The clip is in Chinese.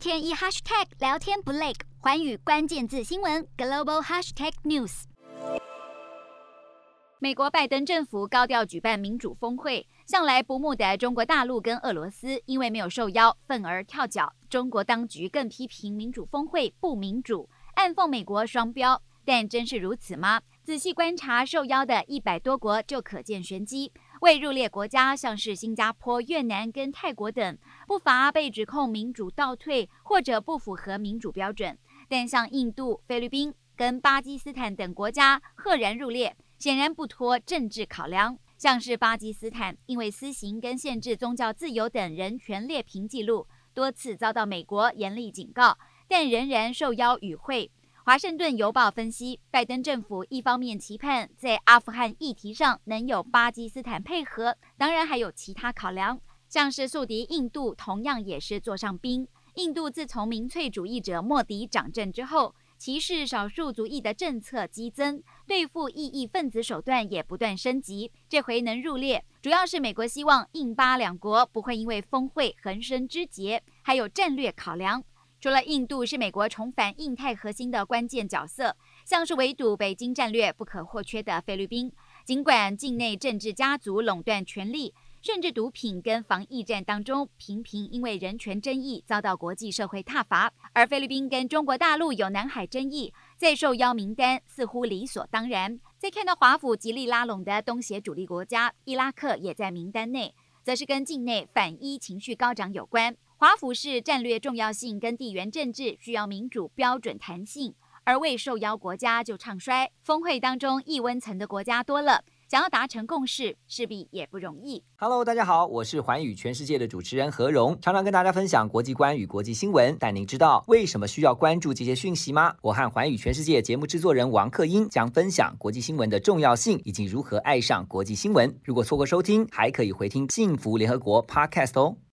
天一 hashtag 聊天不累，寰宇关键字新闻 global hashtag news。美国拜登政府高调举办民主峰会，向来不睦的中国大陆跟俄罗斯因为没有受邀，愤而跳脚。中国当局更批评民主峰会不民主，暗讽美国双标。但真是如此吗？仔细观察受邀的一百多国，就可见玄机。未入列国家，像是新加坡、越南跟泰国等，不乏被指控民主倒退或者不符合民主标准。但像印度、菲律宾跟巴基斯坦等国家赫然入列，显然不脱政治考量。像是巴基斯坦，因为私刑跟限制宗教自由等人权劣评记录，多次遭到美国严厉警告，但仍然受邀与会。华盛顿邮报分析，拜登政府一方面期盼在阿富汗议题上能有巴基斯坦配合，当然还有其他考量，像是宿敌印度同样也是座上宾。印度自从民粹主义者莫迪掌政之后，歧视少数族裔的政策激增，对付异议分子手段也不断升级。这回能入列，主要是美国希望印巴两国不会因为峰会横生枝节，还有战略考量。除了印度是美国重返印太核心的关键角色，像是围堵北京战略不可或缺的菲律宾，尽管境内政治家族垄断权力，甚至毒品跟防疫战当中频频因为人权争议遭到国际社会挞伐，而菲律宾跟中国大陆有南海争议，在受邀名单似乎理所当然。在看到华府极力拉拢的东协主力国家伊拉克也在名单内，则是跟境内反伊情绪高涨有关。华府是战略重要性跟地缘政治需要民主标准弹性，而未受邀国家就唱衰。峰会当中异温层的国家多了，想要达成共识势必也不容易。Hello，大家好，我是寰宇全世界的主持人何荣，常常跟大家分享国际观与国际新闻。但您知道为什么需要关注这些讯息吗？我和寰宇全世界节目制作人王克英将分享国际新闻的重要性以及如何爱上国际新闻。如果错过收听，还可以回听幸福联合国 Podcast 哦。